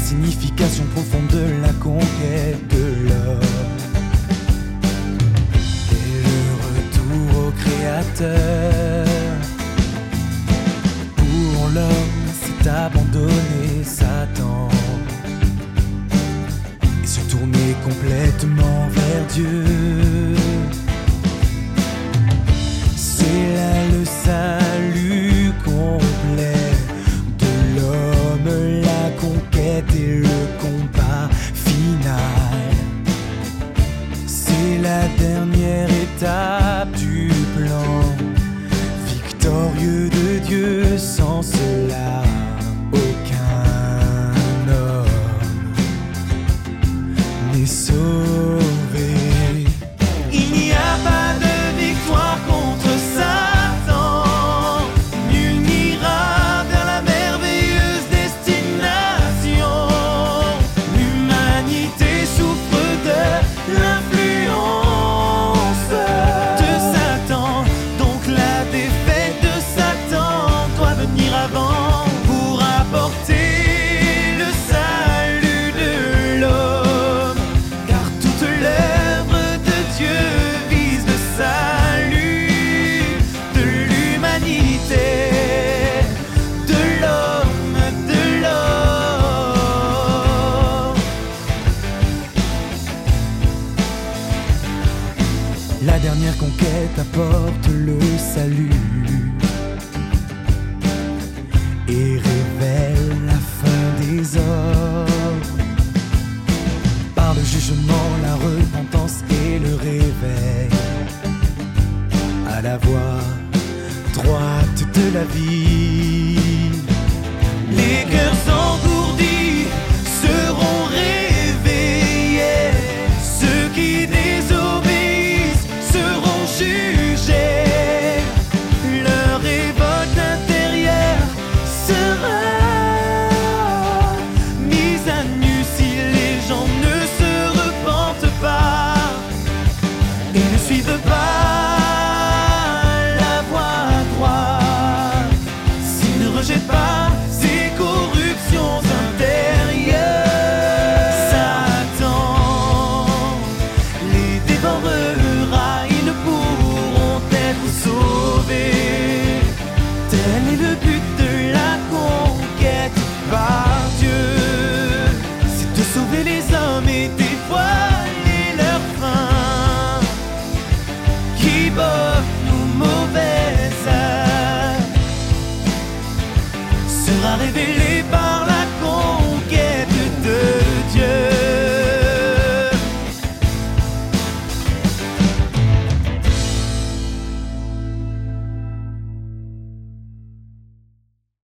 signification profonde de la conquête de l'homme. Et le retour au Créateur. Pour l'homme, c'est abandonner Satan et se tourner complètement vers Dieu. Le combat final. C'est la dernière La dernière conquête apporte le salut. Et révèle la fin des hommes par le jugement, la repentance et le réveil. À la voie droite de la vie. Ils ne pourront être sauvés. Tel est le but de la conquête par Dieu. C'est de sauver les hommes et dévoiler leur